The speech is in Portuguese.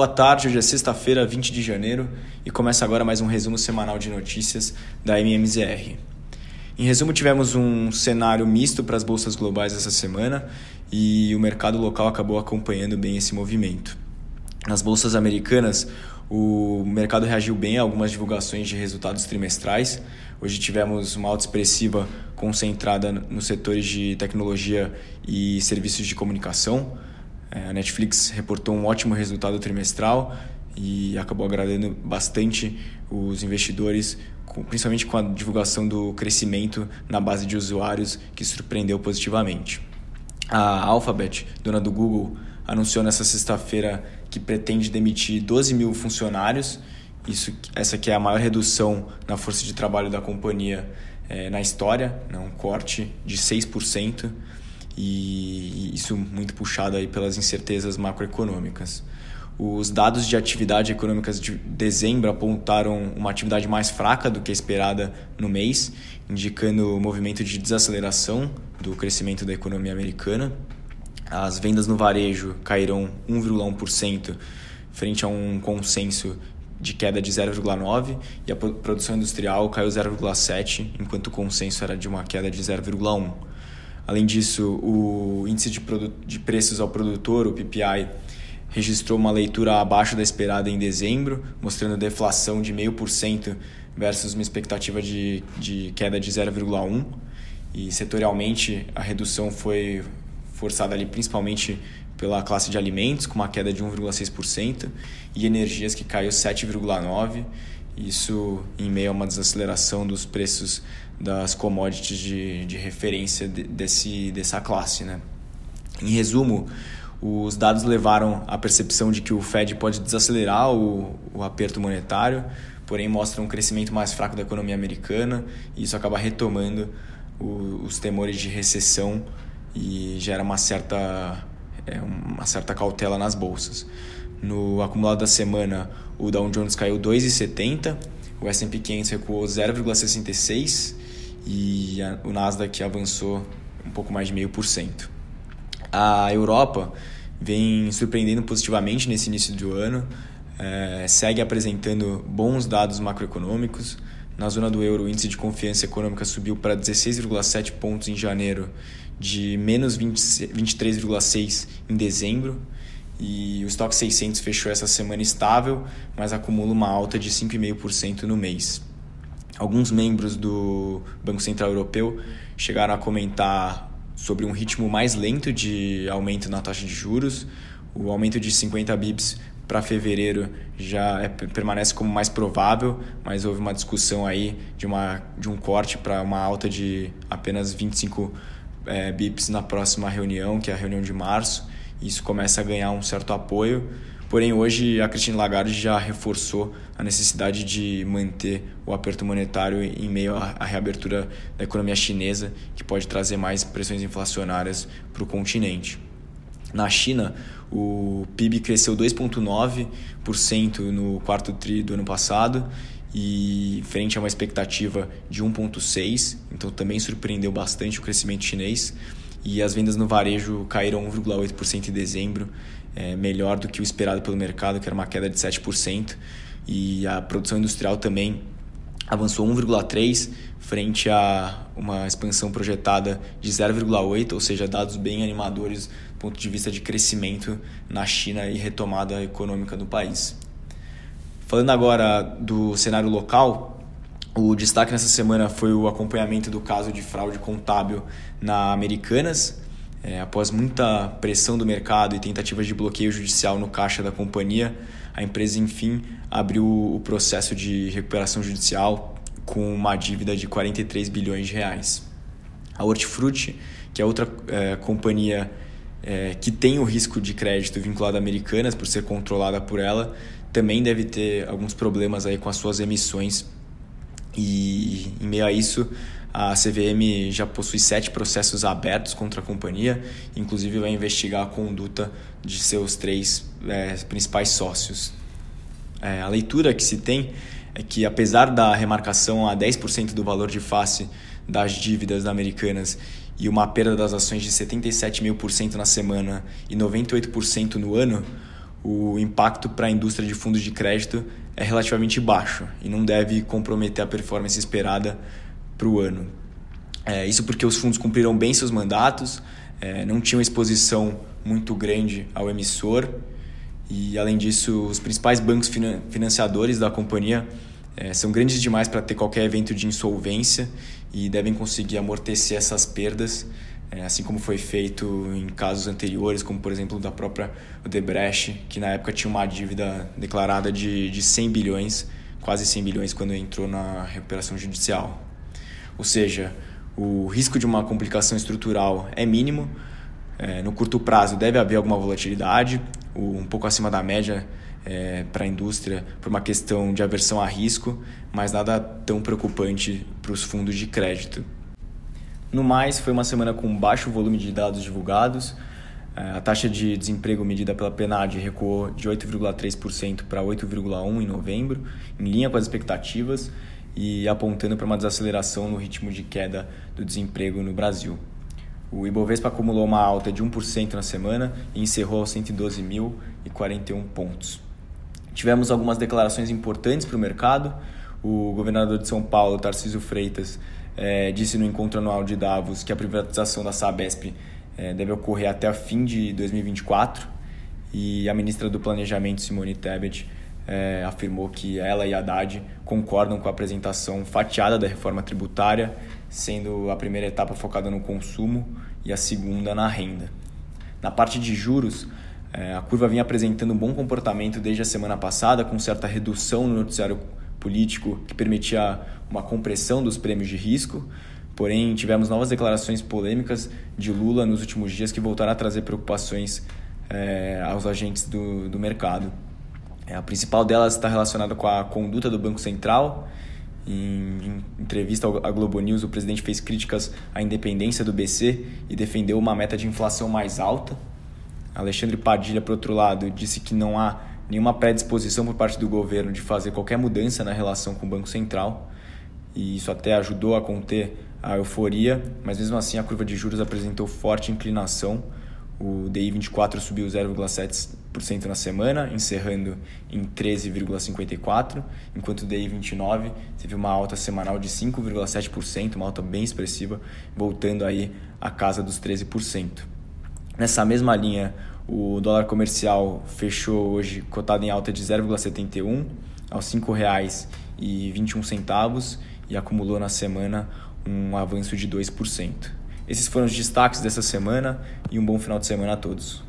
Boa tarde, hoje é sexta-feira, 20 de janeiro, e começa agora mais um resumo semanal de notícias da MMZR. Em resumo, tivemos um cenário misto para as bolsas globais essa semana e o mercado local acabou acompanhando bem esse movimento. Nas bolsas americanas, o mercado reagiu bem a algumas divulgações de resultados trimestrais. Hoje tivemos uma alta expressiva concentrada nos setores de tecnologia e serviços de comunicação. É, a Netflix reportou um ótimo resultado trimestral e acabou agradando bastante os investidores, principalmente com a divulgação do crescimento na base de usuários, que surpreendeu positivamente. A Alphabet, dona do Google, anunciou nessa sexta-feira que pretende demitir 12 mil funcionários. Isso, essa que é a maior redução na força de trabalho da companhia é, na história, né, um corte de 6% e isso muito puxado aí pelas incertezas macroeconômicas. Os dados de atividade econômicas de dezembro apontaram uma atividade mais fraca do que esperada no mês, indicando o movimento de desaceleração do crescimento da economia americana. As vendas no varejo caíram 1,1% frente a um consenso de queda de 0,9% e a produção industrial caiu 0,7%, enquanto o consenso era de uma queda de 0,1%. Além disso, o índice de, de preços ao produtor, o PPI, registrou uma leitura abaixo da esperada em dezembro, mostrando deflação de 0,5% versus uma expectativa de, de queda de 0,1%. E setorialmente, a redução foi forçada ali principalmente pela classe de alimentos, com uma queda de 1,6%, e energias, que caiu 7,9%. Isso em meio a uma desaceleração dos preços das commodities de, de referência de, desse, dessa classe. Né? Em resumo, os dados levaram à percepção de que o Fed pode desacelerar o, o aperto monetário, porém mostram um crescimento mais fraco da economia americana e isso acaba retomando o, os temores de recessão e gera uma certa, é, uma certa cautela nas bolsas. No acumulado da semana, o Dow Jones caiu 2,70, o S&P 500 recuou 0,66 e a, o Nasdaq avançou um pouco mais de meio por cento. A Europa vem surpreendendo positivamente nesse início do ano, é, segue apresentando bons dados macroeconômicos. Na zona do euro, o índice de confiança econômica subiu para 16,7 pontos em janeiro, de menos 23,6 em dezembro e o estoque 600 fechou essa semana estável, mas acumula uma alta de 5,5% no mês. Alguns membros do Banco Central Europeu chegaram a comentar sobre um ritmo mais lento de aumento na taxa de juros. O aumento de 50 bips para fevereiro já é, permanece como mais provável, mas houve uma discussão aí de, uma, de um corte para uma alta de apenas 25 é, bips na próxima reunião, que é a reunião de março isso começa a ganhar um certo apoio. Porém, hoje a Christine Lagarde já reforçou a necessidade de manter o aperto monetário em meio à reabertura da economia chinesa, que pode trazer mais pressões inflacionárias para o continente. Na China, o PIB cresceu 2,9% no quarto tri do ano passado e frente a uma expectativa de 1,6%, então também surpreendeu bastante o crescimento chinês e as vendas no varejo caíram 1,8% em dezembro, é, melhor do que o esperado pelo mercado, que era uma queda de 7%, e a produção industrial também avançou 1,3% frente a uma expansão projetada de 0,8%, ou seja, dados bem animadores do ponto de vista de crescimento na China e retomada econômica do país. Falando agora do cenário local, o destaque nessa semana foi o acompanhamento do caso de fraude contábil na Americanas. É, após muita pressão do mercado e tentativas de bloqueio judicial no caixa da companhia, a empresa enfim abriu o processo de recuperação judicial com uma dívida de 43 bilhões de reais. A Hortifruti, que é outra é, companhia é, que tem o risco de crédito vinculado a Americanas por ser controlada por ela, também deve ter alguns problemas aí com as suas emissões e em meio a isso, a CVM já possui sete processos abertos contra a companhia, inclusive vai investigar a conduta de seus três é, principais sócios. É, a leitura que se tem é que, apesar da remarcação a 10% do valor de face das dívidas da Americanas e uma perda das ações de 77 mil por cento na semana e 98% no ano, o impacto para a indústria de fundos de crédito é relativamente baixo e não deve comprometer a performance esperada para o ano. É, isso porque os fundos cumpriram bem seus mandatos, é, não tinham exposição muito grande ao emissor e, além disso, os principais bancos financiadores da companhia é, são grandes demais para ter qualquer evento de insolvência e devem conseguir amortecer essas perdas, é, assim como foi feito em casos anteriores, como por exemplo da própria Odebrecht, que na época tinha uma dívida declarada de, de 100 bilhões, quase 100 bilhões quando entrou na recuperação judicial. Ou seja, o risco de uma complicação estrutural é mínimo, é, no curto prazo deve haver alguma volatilidade, um pouco acima da média é, para a indústria por uma questão de aversão a risco, mas nada tão preocupante para os fundos de crédito. No mais, foi uma semana com baixo volume de dados divulgados. É, a taxa de desemprego medida pela PNAD recuou de 8,3% para 8,1% em novembro, em linha com as expectativas e apontando para uma desaceleração no ritmo de queda do desemprego no Brasil. O Ibovespa acumulou uma alta de 1% na semana e encerrou aos 112.041 pontos. Tivemos algumas declarações importantes para o mercado. O governador de São Paulo, Tarcísio Freitas, é, disse no encontro anual de Davos que a privatização da Sabesp é, deve ocorrer até o fim de 2024 e a ministra do Planejamento, Simone Tebet, é, afirmou que ela e Haddad concordam com a apresentação fatiada da reforma tributária, sendo a primeira etapa focada no consumo e a segunda na renda. Na parte de juros, é, a curva vinha apresentando um bom comportamento desde a semana passada, com certa redução no noticiário político que permitia uma compressão dos prêmios de risco. Porém, tivemos novas declarações polêmicas de Lula nos últimos dias que voltaram a trazer preocupações é, aos agentes do, do mercado. É, a principal delas está relacionada com a conduta do Banco Central. Em, em entrevista à Globo News, o presidente fez críticas à independência do BC e defendeu uma meta de inflação mais alta. Alexandre Padilha, por outro lado, disse que não há nenhuma predisposição por parte do governo de fazer qualquer mudança na relação com o Banco Central. E isso até ajudou a conter a euforia, mas mesmo assim a curva de juros apresentou forte inclinação o DI 24 subiu 0,7% na semana, encerrando em 13,54%, enquanto o DI 29 teve uma alta semanal de 5,7%, uma alta bem expressiva, voltando aí à casa dos 13%. Nessa mesma linha, o dólar comercial fechou hoje cotado em alta de 0,71 aos R$ 5,21 e acumulou na semana um avanço de 2%. Esses foram os destaques dessa semana e um bom final de semana a todos.